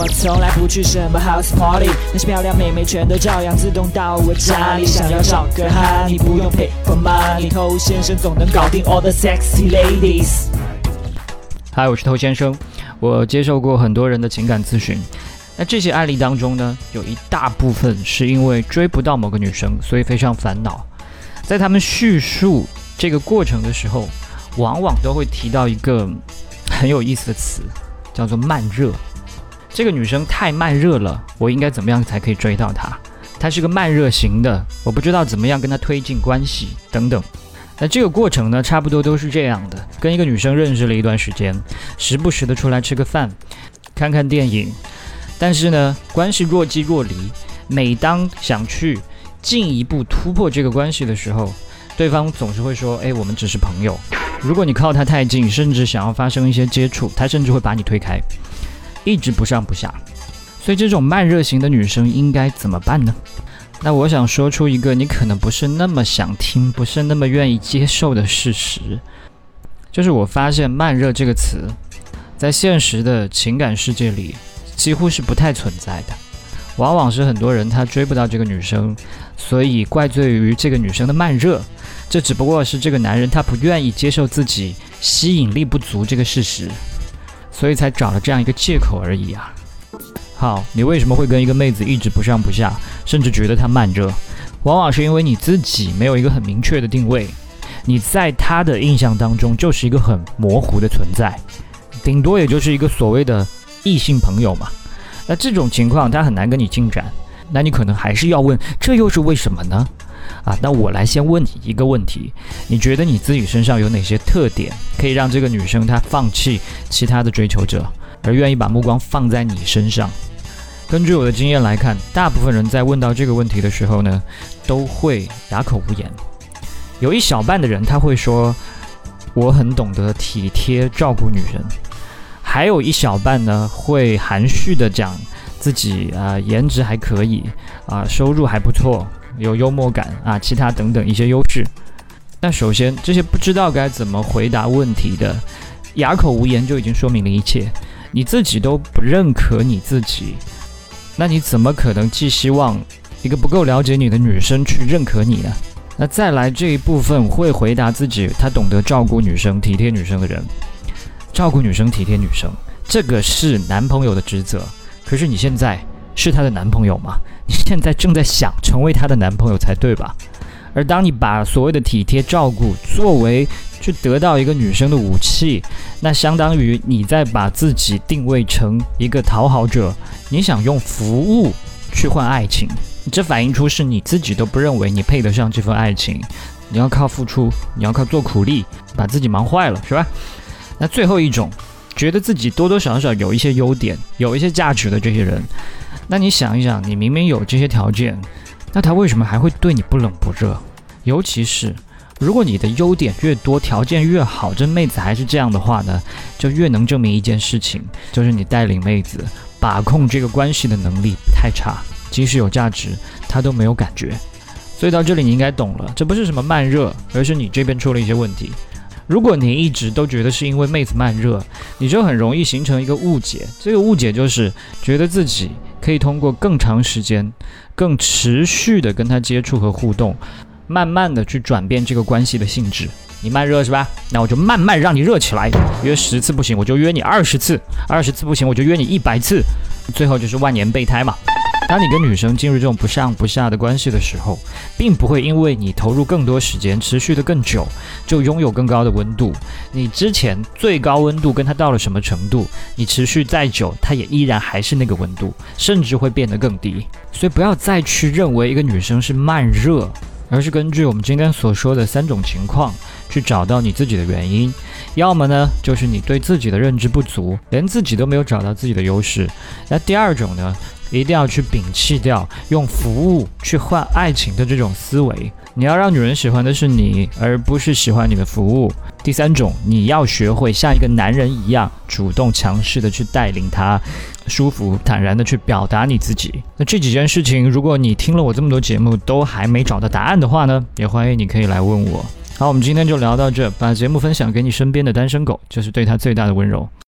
我从来不去什么 house party，那些漂亮妹妹全都照样自动到我家里。想要找个哈，你不用 pay for money，偷先生总能搞定 all the sexy ladies。嗨，我是偷先生，我接受过很多人的情感咨询。那这些案例当中呢，有一大部分是因为追不到某个女生，所以非常烦恼。在他们叙述这个过程的时候，往往都会提到一个很有意思的词，叫做慢热。这个女生太慢热了，我应该怎么样才可以追到她？她是个慢热型的，我不知道怎么样跟她推进关系等等。那这个过程呢，差不多都是这样的：跟一个女生认识了一段时间，时不时的出来吃个饭，看看电影。但是呢，关系若即若离。每当想去进一步突破这个关系的时候，对方总是会说：“哎，我们只是朋友。”如果你靠她太近，甚至想要发生一些接触，他甚至会把你推开，一直不上不下。所以，这种慢热型的女生应该怎么办呢？那我想说出一个你可能不是那么想听、不是那么愿意接受的事实，就是我发现“慢热”这个词在现实的情感世界里。几乎是不太存在的，往往是很多人他追不到这个女生，所以怪罪于这个女生的慢热。这只不过是这个男人他不愿意接受自己吸引力不足这个事实，所以才找了这样一个借口而已啊。好，你为什么会跟一个妹子一直不上不下，甚至觉得她慢热？往往是因为你自己没有一个很明确的定位，你在她的印象当中就是一个很模糊的存在，顶多也就是一个所谓的。异性朋友嘛，那这种情况他很难跟你进展，那你可能还是要问，这又是为什么呢？啊，那我来先问你一个问题，你觉得你自己身上有哪些特点，可以让这个女生她放弃其他的追求者，而愿意把目光放在你身上？根据我的经验来看，大部分人在问到这个问题的时候呢，都会哑口无言。有一小半的人他会说，我很懂得体贴照顾女人。还有一小半呢，会含蓄的讲自己啊，颜值还可以啊，收入还不错，有幽默感啊，其他等等一些优势。那首先，这些不知道该怎么回答问题的，哑口无言就已经说明了一切。你自己都不认可你自己，那你怎么可能寄希望一个不够了解你的女生去认可你呢？那再来这一部分会回答自己，他懂得照顾女生、体贴女生的人。照顾女生、体贴女生，这个是男朋友的职责。可是你现在是她的男朋友吗？你现在正在想成为她的男朋友才对吧？而当你把所谓的体贴照顾作为去得到一个女生的武器，那相当于你在把自己定位成一个讨好者，你想用服务去换爱情，这反映出是你自己都不认为你配得上这份爱情。你要靠付出，你要靠做苦力，把自己忙坏了，是吧？那最后一种，觉得自己多多少少有一些优点、有一些价值的这些人，那你想一想，你明明有这些条件，那他为什么还会对你不冷不热？尤其是如果你的优点越多、条件越好，这妹子还是这样的话呢，就越能证明一件事情，就是你带领妹子把控这个关系的能力太差，即使有价值，她都没有感觉。所以到这里你应该懂了，这不是什么慢热，而是你这边出了一些问题。如果你一直都觉得是因为妹子慢热，你就很容易形成一个误解。这个误解就是觉得自己可以通过更长时间、更持续的跟他接触和互动，慢慢的去转变这个关系的性质。你慢热是吧？那我就慢慢让你热起来。约十次不行，我就约你二十次；二十次不行，我就约你一百次。最后就是万年备胎嘛。当你跟女生进入这种不上不下的关系的时候，并不会因为你投入更多时间、持续的更久，就拥有更高的温度。你之前最高温度跟她到了什么程度，你持续再久，她也依然还是那个温度，甚至会变得更低。所以不要再去认为一个女生是慢热，而是根据我们今天所说的三种情况去找到你自己的原因。要么呢，就是你对自己的认知不足，连自己都没有找到自己的优势。那第二种呢？一定要去摒弃掉用服务去换爱情的这种思维。你要让女人喜欢的是你，而不是喜欢你的服务。第三种，你要学会像一个男人一样，主动强势的去带领她，舒服坦然的去表达你自己。那这几件事情，如果你听了我这么多节目都还没找到答案的话呢，也欢迎你可以来问我。好，我们今天就聊到这，把节目分享给你身边的单身狗，就是对他最大的温柔。